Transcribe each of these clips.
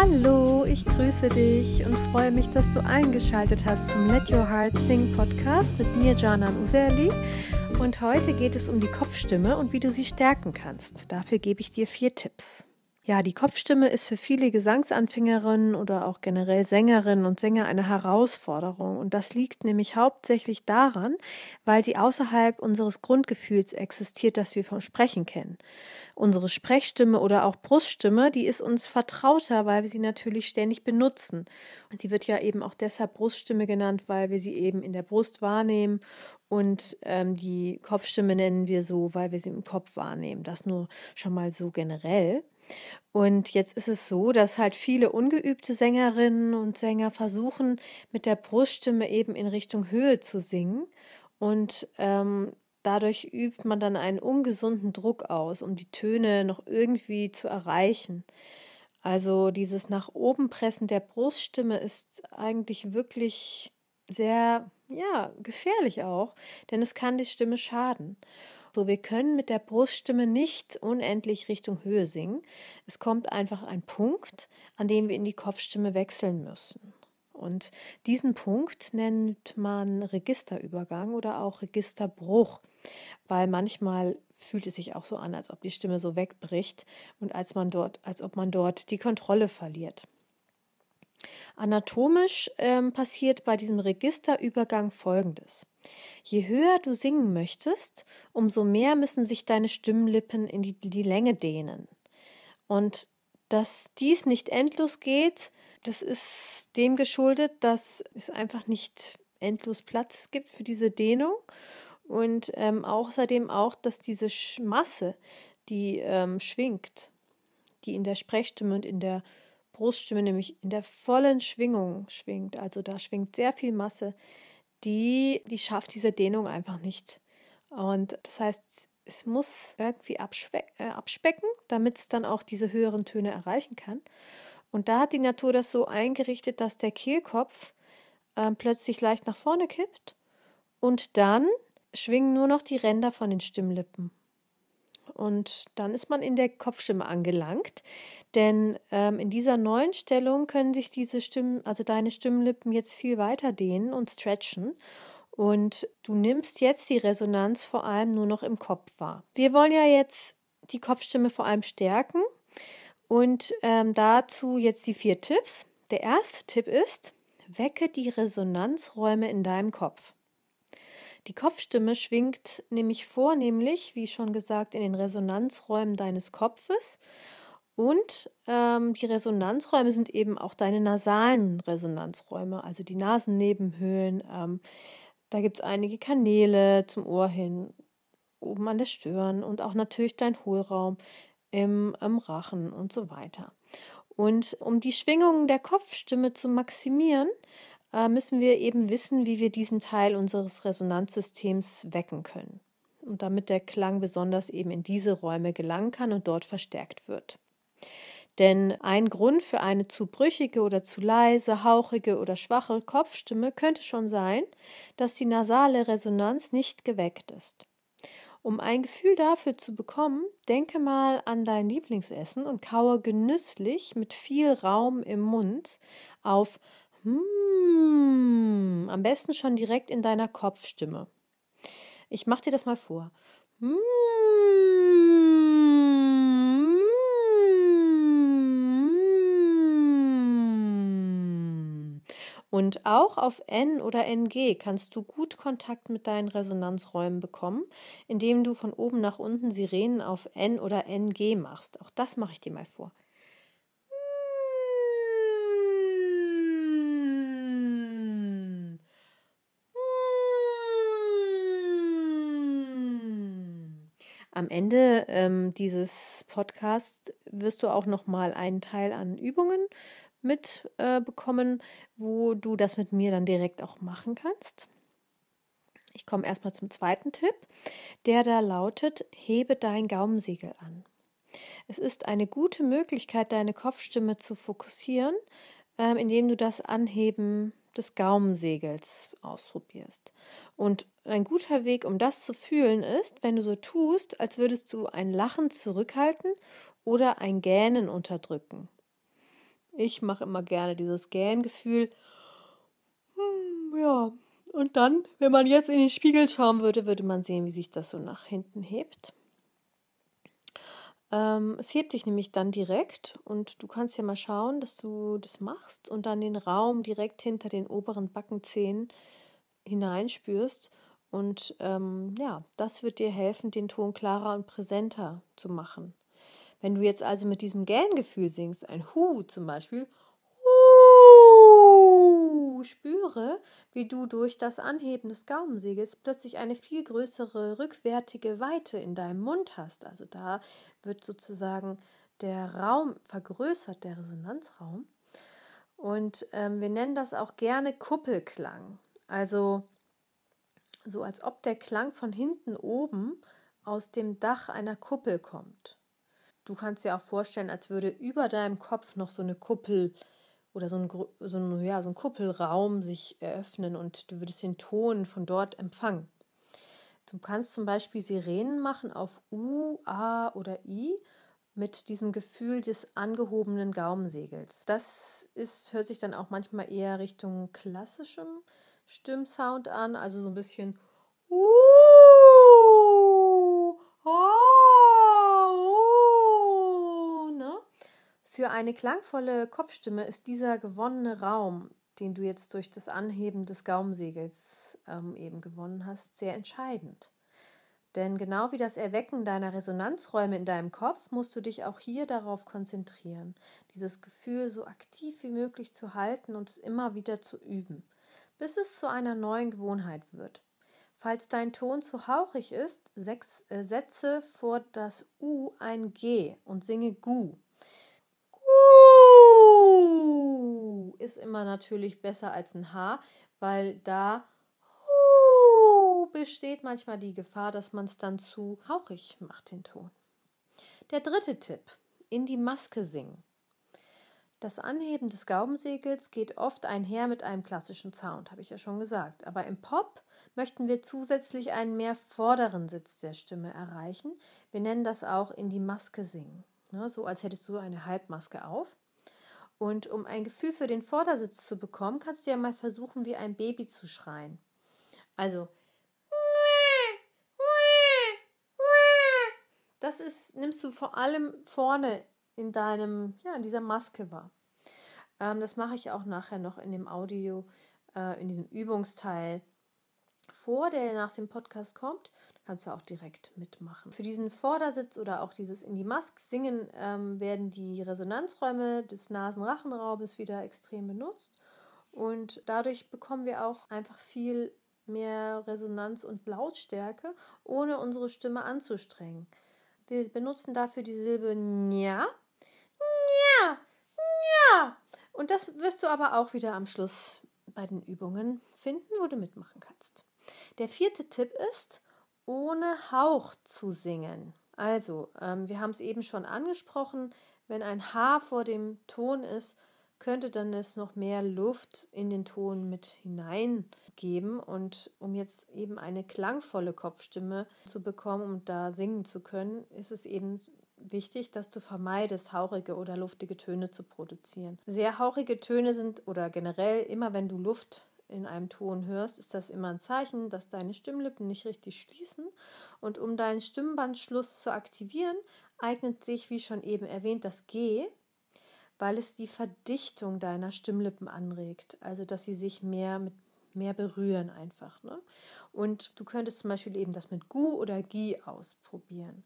Hallo, ich grüße dich und freue mich, dass du eingeschaltet hast zum Let Your Heart Sing Podcast mit mir, Janan Userli. Und heute geht es um die Kopfstimme und wie du sie stärken kannst. Dafür gebe ich dir vier Tipps. Ja, die Kopfstimme ist für viele Gesangsanfängerinnen oder auch generell Sängerinnen und Sänger eine Herausforderung. Und das liegt nämlich hauptsächlich daran, weil sie außerhalb unseres Grundgefühls existiert, das wir vom Sprechen kennen. Unsere Sprechstimme oder auch Bruststimme, die ist uns vertrauter, weil wir sie natürlich ständig benutzen. Sie wird ja eben auch deshalb Bruststimme genannt, weil wir sie eben in der Brust wahrnehmen und ähm, die Kopfstimme nennen wir so, weil wir sie im Kopf wahrnehmen. Das nur schon mal so generell. Und jetzt ist es so, dass halt viele ungeübte Sängerinnen und Sänger versuchen, mit der Bruststimme eben in Richtung Höhe zu singen. Und ähm, dadurch übt man dann einen ungesunden Druck aus, um die Töne noch irgendwie zu erreichen. Also dieses nach oben pressen der Bruststimme ist eigentlich wirklich sehr, ja, gefährlich auch, denn es kann die Stimme schaden. So, wir können mit der Bruststimme nicht unendlich Richtung Höhe singen. Es kommt einfach ein Punkt, an dem wir in die Kopfstimme wechseln müssen. Und diesen Punkt nennt man Registerübergang oder auch Registerbruch, weil manchmal fühlt es sich auch so an, als ob die Stimme so wegbricht und als man dort, als ob man dort die Kontrolle verliert. Anatomisch ähm, passiert bei diesem Registerübergang Folgendes. Je höher du singen möchtest, umso mehr müssen sich deine Stimmlippen in die, die Länge dehnen. Und dass dies nicht endlos geht, das ist dem geschuldet, dass es einfach nicht endlos Platz gibt für diese Dehnung und ähm, außerdem auch, dass diese Masse, die ähm, schwingt, die in der Sprechstimme und in der Bruststimme nämlich in der vollen Schwingung schwingt, also da schwingt sehr viel Masse, die, die schafft diese Dehnung einfach nicht. Und das heißt, es muss irgendwie abspe äh, abspecken, damit es dann auch diese höheren Töne erreichen kann. Und da hat die Natur das so eingerichtet, dass der Kehlkopf äh, plötzlich leicht nach vorne kippt und dann schwingen nur noch die Ränder von den Stimmlippen. Und dann ist man in der Kopfstimme angelangt, denn ähm, in dieser neuen Stellung können sich diese Stimmen, also deine Stimmlippen jetzt viel weiter dehnen und stretchen. Und du nimmst jetzt die Resonanz vor allem nur noch im Kopf wahr. Wir wollen ja jetzt die Kopfstimme vor allem stärken. Und ähm, dazu jetzt die vier Tipps. Der erste Tipp ist, wecke die Resonanzräume in deinem Kopf. Die Kopfstimme schwingt nämlich vornehmlich, wie schon gesagt, in den Resonanzräumen deines Kopfes und ähm, die Resonanzräume sind eben auch deine nasalen Resonanzräume, also die Nasennebenhöhlen. Ähm, da gibt es einige Kanäle zum Ohr hin, oben an der Stirn und auch natürlich dein Hohlraum im, im Rachen und so weiter. Und um die Schwingungen der Kopfstimme zu maximieren, äh, müssen wir eben wissen, wie wir diesen Teil unseres Resonanzsystems wecken können. Und damit der Klang besonders eben in diese Räume gelangen kann und dort verstärkt wird. Denn ein Grund für eine zu brüchige oder zu leise, hauchige oder schwache Kopfstimme könnte schon sein, dass die nasale Resonanz nicht geweckt ist. Um ein Gefühl dafür zu bekommen, denke mal an dein Lieblingsessen und kaue genüsslich mit viel Raum im Mund auf hmm, am besten schon direkt in deiner Kopfstimme. Ich mache dir das mal vor. Hmm. Und auch auf N oder NG kannst du gut Kontakt mit deinen Resonanzräumen bekommen, indem du von oben nach unten Sirenen auf N oder NG machst. Auch das mache ich dir mal vor. Am Ende ähm, dieses Podcasts wirst du auch noch mal einen Teil an Übungen mitbekommen, äh, wo du das mit mir dann direkt auch machen kannst. Ich komme erstmal zum zweiten Tipp, der da lautet, hebe dein Gaumensegel an. Es ist eine gute Möglichkeit, deine Kopfstimme zu fokussieren, äh, indem du das Anheben des Gaumensegels ausprobierst. Und ein guter Weg, um das zu fühlen, ist, wenn du so tust, als würdest du ein Lachen zurückhalten oder ein Gähnen unterdrücken. Ich mache immer gerne dieses Gähngefühl. Hm, ja, und dann, wenn man jetzt in den Spiegel schauen würde, würde man sehen, wie sich das so nach hinten hebt. Ähm, es hebt sich nämlich dann direkt und du kannst ja mal schauen, dass du das machst und dann den Raum direkt hinter den oberen Backenzähnen hineinspürst. Und ähm, ja, das wird dir helfen, den Ton klarer und präsenter zu machen. Wenn du jetzt also mit diesem Gähngefühl singst, ein Hu zum Beispiel, spüre, wie du durch das Anheben des Gaumensegels plötzlich eine viel größere rückwärtige Weite in deinem Mund hast. Also da wird sozusagen der Raum vergrößert, der Resonanzraum. Und ähm, wir nennen das auch gerne Kuppelklang. Also so als ob der Klang von hinten oben aus dem Dach einer Kuppel kommt. Du kannst dir auch vorstellen, als würde über deinem Kopf noch so eine Kuppel oder so ein, so ein, ja, so ein Kuppelraum sich eröffnen und du würdest den Ton von dort empfangen. Du kannst zum Beispiel Sirenen machen auf U, A oder I mit diesem Gefühl des angehobenen Gaumensegels. Das ist, hört sich dann auch manchmal eher Richtung klassischem Stimmsound an, also so ein bisschen uh, Für eine klangvolle Kopfstimme ist dieser gewonnene Raum, den du jetzt durch das Anheben des Gaumensegels ähm, eben gewonnen hast, sehr entscheidend. Denn genau wie das Erwecken deiner Resonanzräume in deinem Kopf musst du dich auch hier darauf konzentrieren, dieses Gefühl so aktiv wie möglich zu halten und es immer wieder zu üben, bis es zu einer neuen Gewohnheit wird. Falls dein Ton zu hauchig ist, sechs, äh, setze vor das U ein G und singe Gu. Ist immer natürlich besser als ein H, weil da besteht manchmal die Gefahr, dass man es dann zu hauchig macht, den Ton. Der dritte Tipp, in die Maske singen. Das Anheben des Gaumensegels geht oft einher mit einem klassischen Sound, habe ich ja schon gesagt. Aber im Pop möchten wir zusätzlich einen mehr vorderen Sitz der Stimme erreichen. Wir nennen das auch in die Maske singen. Ne, so als hättest du eine Halbmaske auf. Und um ein Gefühl für den Vordersitz zu bekommen, kannst du ja mal versuchen, wie ein Baby zu schreien. Also, das ist, nimmst du vor allem vorne in deinem, ja, in dieser Maske wahr. Ähm, das mache ich auch nachher noch in dem Audio, äh, in diesem Übungsteil vor, der nach dem Podcast kommt kannst du auch direkt mitmachen. Für diesen Vordersitz oder auch dieses in die Mask singen ähm, werden die Resonanzräume des Nasenrachenraubes wieder extrem benutzt und dadurch bekommen wir auch einfach viel mehr Resonanz und Lautstärke, ohne unsere Stimme anzustrengen. Wir benutzen dafür die Silbe Nja, Nja, Nja. Und das wirst du aber auch wieder am Schluss bei den Übungen finden, wo du mitmachen kannst. Der vierte Tipp ist, ohne Hauch zu singen. Also, ähm, wir haben es eben schon angesprochen, wenn ein H vor dem Ton ist, könnte dann es noch mehr Luft in den Ton mit hineingeben. Und um jetzt eben eine klangvolle Kopfstimme zu bekommen um da singen zu können, ist es eben wichtig, dass du vermeidest, hauchige oder luftige Töne zu produzieren. Sehr hauchige Töne sind oder generell immer, wenn du Luft in einem Ton hörst, ist das immer ein Zeichen, dass deine Stimmlippen nicht richtig schließen. Und um deinen Stimmbandschluss zu aktivieren, eignet sich, wie schon eben erwähnt, das G, weil es die Verdichtung deiner Stimmlippen anregt. Also, dass sie sich mehr mit mehr berühren einfach. Ne? Und du könntest zum Beispiel eben das mit Gu oder Gi ausprobieren.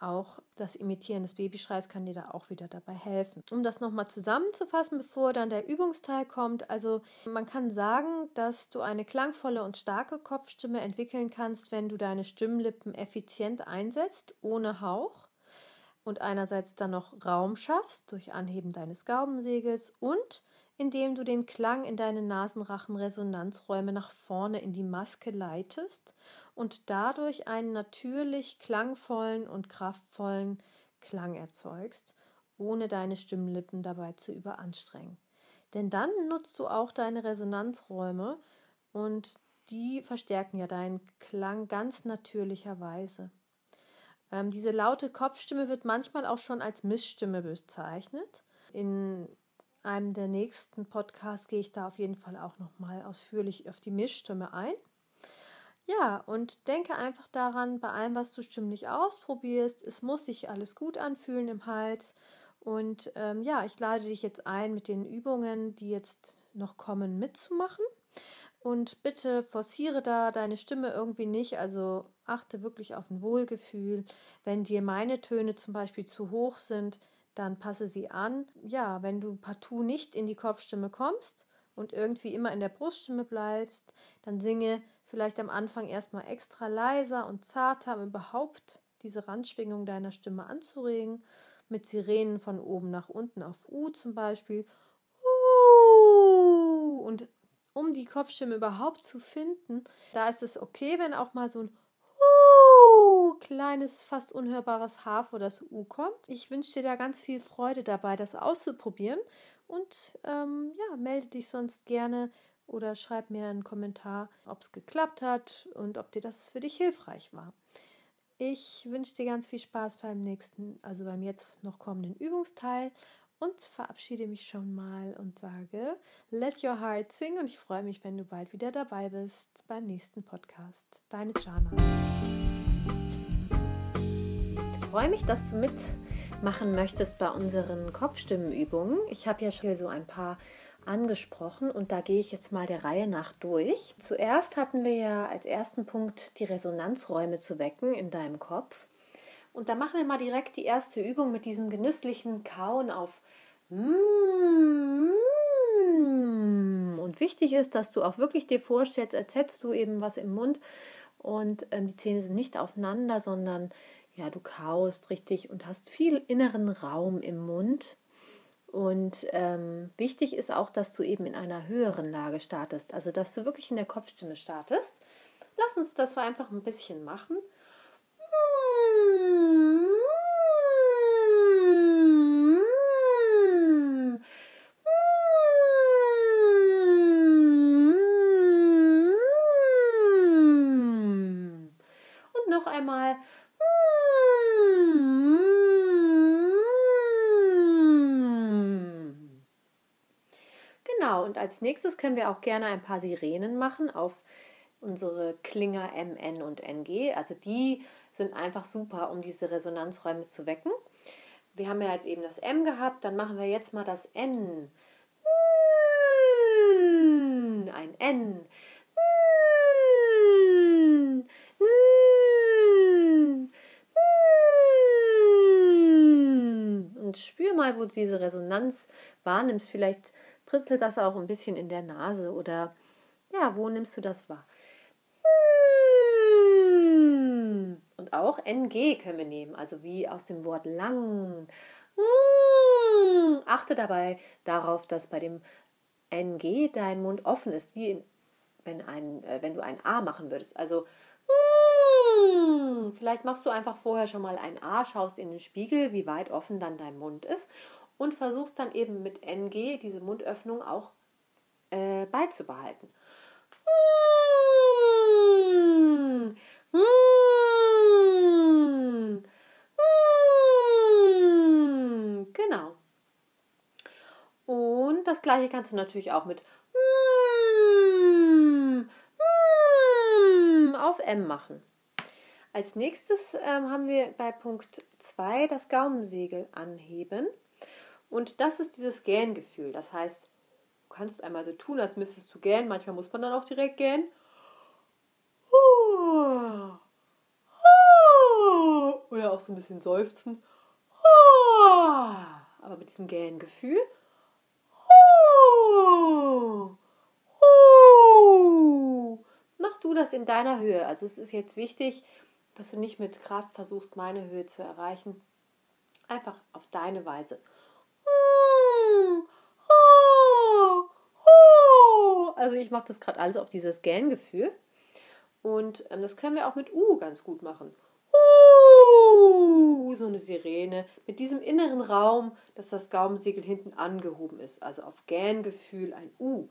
Auch das Imitieren des Babyschreis kann dir da auch wieder dabei helfen. Um das nochmal zusammenzufassen, bevor dann der Übungsteil kommt, also man kann sagen, dass du eine klangvolle und starke Kopfstimme entwickeln kannst, wenn du deine Stimmlippen effizient einsetzt, ohne Hauch und einerseits dann noch Raum schaffst durch Anheben deines Gaubensegels und indem du den Klang in deine Nasenrachenresonanzräume nach vorne in die Maske leitest und dadurch einen natürlich klangvollen und kraftvollen Klang erzeugst, ohne deine Stimmlippen dabei zu überanstrengen. Denn dann nutzt du auch deine Resonanzräume und die verstärken ja deinen Klang ganz natürlicherweise. Ähm, diese laute Kopfstimme wird manchmal auch schon als Missstimme bezeichnet. In einem der nächsten Podcasts gehe ich da auf jeden Fall auch nochmal ausführlich auf die Mischstimme ein. Ja, und denke einfach daran, bei allem, was du stimmlich ausprobierst, es muss sich alles gut anfühlen im Hals. Und ähm, ja, ich lade dich jetzt ein, mit den Übungen, die jetzt noch kommen, mitzumachen. Und bitte forciere da deine Stimme irgendwie nicht. Also achte wirklich auf ein Wohlgefühl. Wenn dir meine Töne zum Beispiel zu hoch sind, dann passe sie an. Ja, wenn du partout nicht in die Kopfstimme kommst und irgendwie immer in der Bruststimme bleibst, dann singe vielleicht am Anfang erstmal extra leiser und zarter, um überhaupt diese Randschwingung deiner Stimme anzuregen. Mit Sirenen von oben nach unten auf U zum Beispiel. Und um die Kopfstimme überhaupt zu finden, da ist es okay, wenn auch mal so ein kleines, fast unhörbares H vor das U kommt. Ich wünsche dir da ganz viel Freude dabei, das auszuprobieren. Und ähm, ja, melde dich sonst gerne oder schreib mir einen Kommentar, ob es geklappt hat und ob dir das für dich hilfreich war. Ich wünsche dir ganz viel Spaß beim nächsten, also beim jetzt noch kommenden Übungsteil und verabschiede mich schon mal und sage, let your heart sing und ich freue mich, wenn du bald wieder dabei bist beim nächsten Podcast. Deine Jana. Ich freue mich, dass du mitmachen möchtest bei unseren Kopfstimmenübungen. Ich habe ja schon so ein paar angesprochen und da gehe ich jetzt mal der Reihe nach durch. Zuerst hatten wir ja als ersten Punkt die Resonanzräume zu wecken in deinem Kopf. Und da machen wir mal direkt die erste Übung mit diesem genüsslichen Kauen auf Mm. Und wichtig ist, dass du auch wirklich dir vorstellst, als hättest du eben was im Mund und ähm, die Zähne sind nicht aufeinander, sondern ja, du kaust richtig und hast viel inneren Raum im Mund. Und ähm, wichtig ist auch, dass du eben in einer höheren Lage startest, also dass du wirklich in der Kopfstimme startest. Lass uns das einfach ein bisschen machen. Nächstes können wir auch gerne ein paar Sirenen machen auf unsere Klinger M, N und NG. Also die sind einfach super, um diese Resonanzräume zu wecken. Wir haben ja jetzt eben das M gehabt, dann machen wir jetzt mal das N. Ein N. Und spür mal, wo du diese Resonanz wahrnimmst. Vielleicht Pritzelt das auch ein bisschen in der Nase oder ja, wo nimmst du das wahr? Und auch NG können wir nehmen, also wie aus dem Wort lang. Achte dabei darauf, dass bei dem NG dein Mund offen ist, wie wenn, ein, äh, wenn du ein A machen würdest. Also vielleicht machst du einfach vorher schon mal ein A, schaust in den Spiegel, wie weit offen dann dein Mund ist und versuchst dann eben mit NG diese Mundöffnung auch äh, beizubehalten. Genau. Und das gleiche kannst du natürlich auch mit auf M machen. Als nächstes ähm, haben wir bei Punkt 2 das Gaumensegel anheben. Und das ist dieses Gähngefühl. Das heißt, du kannst einmal so tun, als müsstest du gähnen. Manchmal muss man dann auch direkt gähnen. Oder auch so ein bisschen seufzen. Aber mit diesem Gähngefühl. Mach du das in deiner Höhe. Also es ist jetzt wichtig, dass du nicht mit Kraft versuchst, meine Höhe zu erreichen. Einfach auf deine Weise. Also ich mache das gerade alles auf dieses Scan-Gefühl. Und ähm, das können wir auch mit U ganz gut machen. Uh, so eine Sirene mit diesem inneren Raum, dass das Gaumensegel hinten angehoben ist. Also auf Gähngefühl ein U.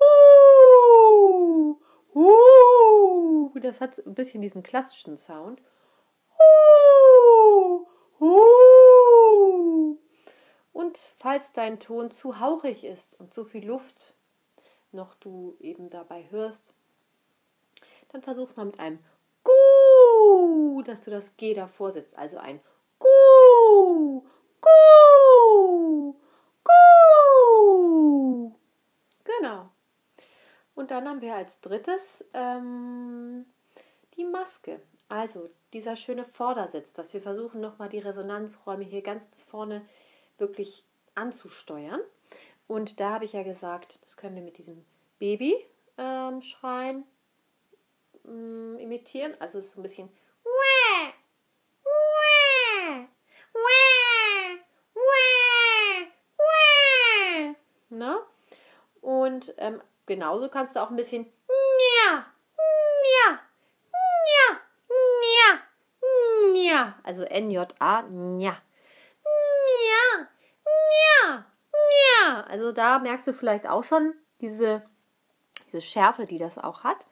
Uh, uh, das hat ein bisschen diesen klassischen Sound. Uh, uh. Und falls dein Ton zu hauchig ist und zu viel Luft noch du eben dabei hörst, dann versuch's mal mit einem Gu, dass du das G davor setzt. Also ein Gu, Gu, Gu. Genau. Und dann haben wir als drittes ähm, die Maske. Also dieser schöne Vordersitz, dass wir versuchen nochmal die Resonanzräume hier ganz vorne wirklich anzusteuern. Und da habe ich ja gesagt, das können wir mit diesem Baby-Schreien ähm, imitieren. Also es ist so ein bisschen Ne? Und ähm, genauso kannst du auch ein bisschen also. Nja, nja, Also da merkst du vielleicht auch schon diese, diese Schärfe, die das auch hat.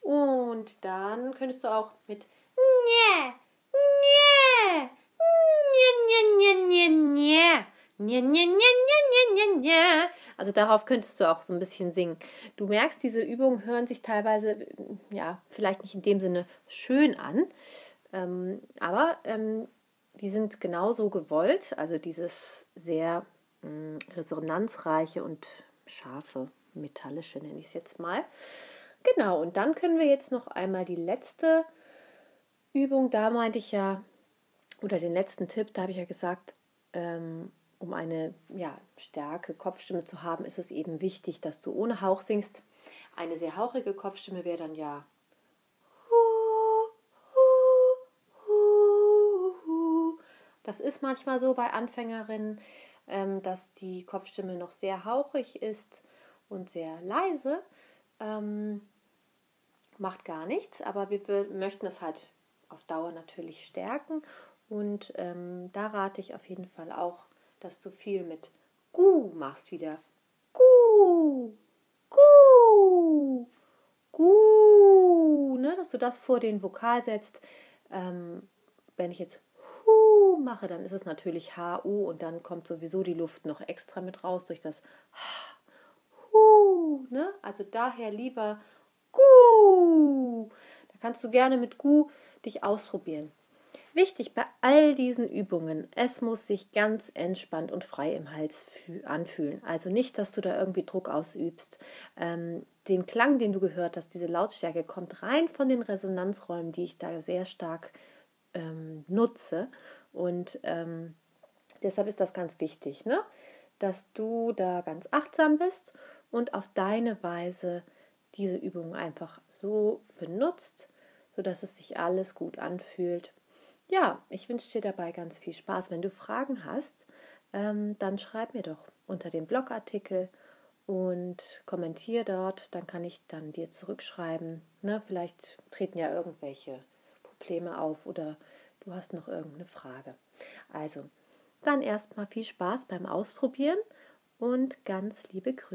Und dann könntest du auch mit nja, nja, nja, nja, nja, nja, nja, nja, nja, also darauf könntest du auch so ein bisschen singen. Du merkst, diese Übungen hören sich teilweise, ja, vielleicht nicht in dem Sinne schön an, ähm, aber ähm, die sind genauso gewollt, also dieses sehr mm, resonanzreiche und scharfe, metallische nenne ich es jetzt mal. Genau, und dann können wir jetzt noch einmal die letzte Übung, da meinte ich ja, oder den letzten Tipp, da habe ich ja gesagt, ähm, um eine ja, starke Kopfstimme zu haben, ist es eben wichtig, dass du ohne Hauch singst. Eine sehr hauchige Kopfstimme wäre dann ja Das ist manchmal so bei Anfängerinnen, ähm, dass die Kopfstimme noch sehr hauchig ist und sehr leise. Ähm, macht gar nichts, aber wir, möchten es halt auf Dauer natürlich stärken. Und ähm, da rate ich auf jeden Fall auch, dass du viel mit Gu machst wieder. Gu, Gu, Gu, ne? dass du das vor den Vokal setzt. Ähm, wenn ich jetzt mache, dann ist es natürlich HU und dann kommt sowieso die Luft noch extra mit raus durch das Hu. Ne? Also daher lieber Gu. Da kannst du gerne mit Gu dich ausprobieren. Wichtig bei all diesen Übungen, es muss sich ganz entspannt und frei im Hals anfühlen. Also nicht, dass du da irgendwie Druck ausübst. Ähm, den Klang, den du gehört hast, diese Lautstärke kommt rein von den Resonanzräumen, die ich da sehr stark ähm, nutze. Und ähm, deshalb ist das ganz wichtig, ne? dass du da ganz achtsam bist und auf deine Weise diese Übung einfach so benutzt, sodass es sich alles gut anfühlt. Ja, ich wünsche dir dabei ganz viel Spaß. Wenn du Fragen hast, ähm, dann schreib mir doch unter dem Blogartikel und kommentiere dort. Dann kann ich dann dir zurückschreiben. Ne? Vielleicht treten ja irgendwelche Probleme auf oder du hast noch irgendeine Frage. Also, dann erstmal viel Spaß beim Ausprobieren und ganz liebe Grüße.